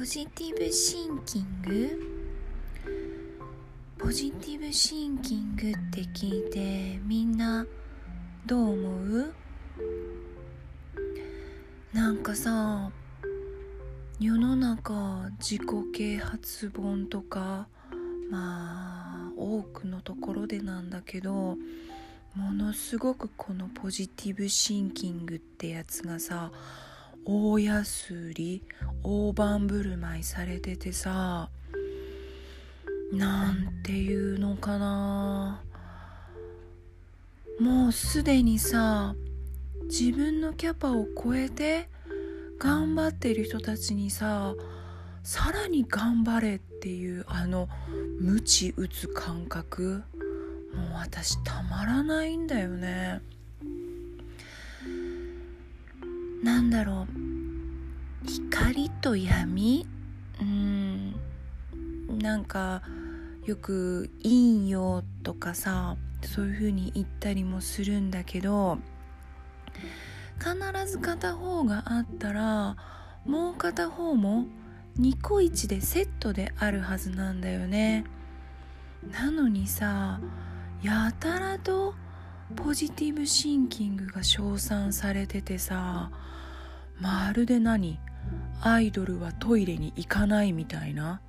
ポジティブシンキング？ポジティブシンキングって聞いてみんなどう思う？なんかさ世の中自己啓発本とかまあ多くのところでなんだけどものすごくこのポジティブシンキングってやつがさ大安売り大盤振る舞いされててさなんていうのかな。もうすでにさ自分のキャパを超えて頑張ってる人たちにささらに頑張れっていうあの鞭打つ感覚もう私たまらないんだよね。なんだろう。光と闇？うん。なんかよく陰陽とかさそういう風に言ったりもするんだけど必ず片方があったらもう片方もニコイチでセットであるはずなんだよね。なのにさやたらとポジティブシンキングが称賛されててさまるで何？アイドルはトイレに行かないみたいな？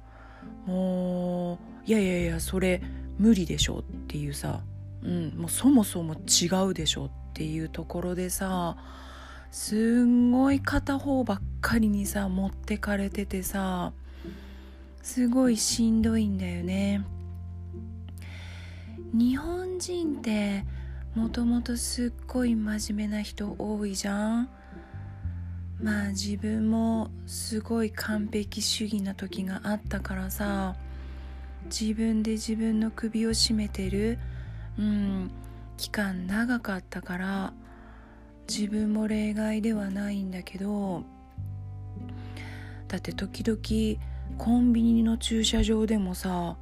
もういやいやいやそれ無理でしょ？っていうさ、うん、もうそもそも違うでしょ？っていうところでさ。すんごい片方ばっかりにさ持ってかれててさ。すごいしんどいんだよね。日本人ってもともとすっごい真面目な人多いじゃん？まあ自分もすごい完璧主義な時があったからさ自分で自分の首を絞めてるうん期間長かったから自分も例外ではないんだけどだって時々コンビニの駐車場でもさ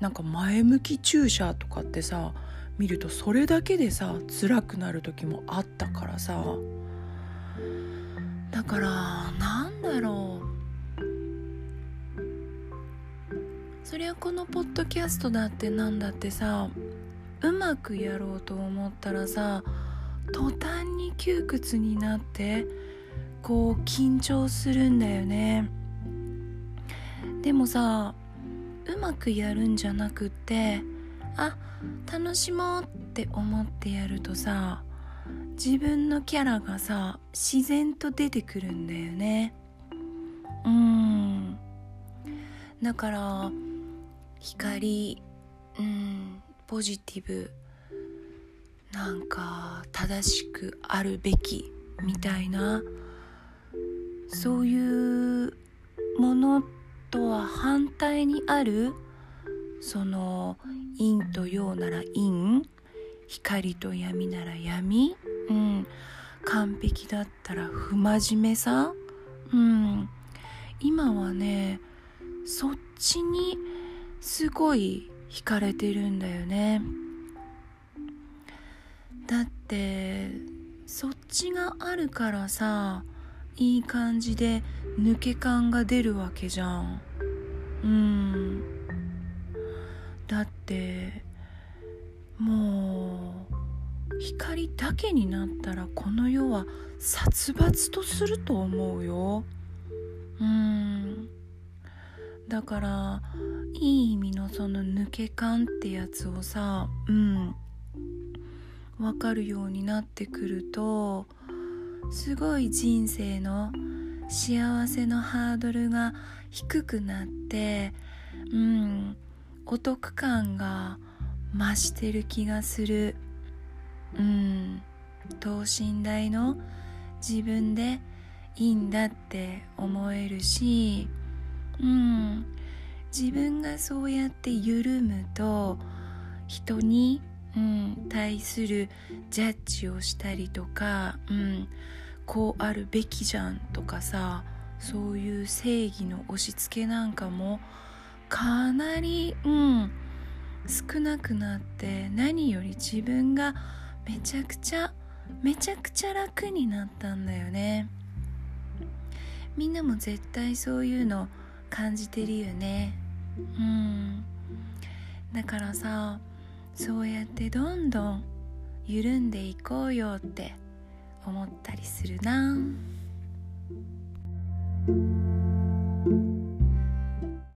なんか前向き駐車とかってさ見るとそれだけでさ辛くなる時もあったからさ。だからなんだろう。そりゃこのポッドキャストだってなんだってさうまくやろうと思ったらさ途端に窮屈になってこう緊張するんだよね。でもさうまくやるんじゃなくってあ楽しもうって思ってやるとさ自分のキャラがさ自然と出てくるんだよね。うん。だから光うんポジティブなんか正しくあるべきみたいなそういうものとは反対にあるその陰と陽なら陰光と闇なら闇うん。完璧だったら不真面目さ？うん。今はねそっちにすごい惹かれてるんだよね。だってそっちがあるからさいい感じで抜け感が出るわけじゃん。うん。だってもう光だけになったらこの世は殺伐とすると思うよ。うん。だからいい意味のその抜け感ってやつをさうん。分かるようになってくるとすごい人生の幸せのハードルが低くなってうん。お得感が増してる気がする。うん。等身大の自分でいいんだって思えるしうん。自分がそうやって緩むと人に、うん、対するジャッジをしたりとか、うん、こうあるべきじゃんとかさそういう正義の押し付けなんかもかなり、うん、少なくなって何より自分がめちゃくちゃめちゃくちゃ楽になったんだよね。みんなも絶対そういうの感じてるよね。うん。だからさそうやってどんどん緩んでいこうよって思ったりするな。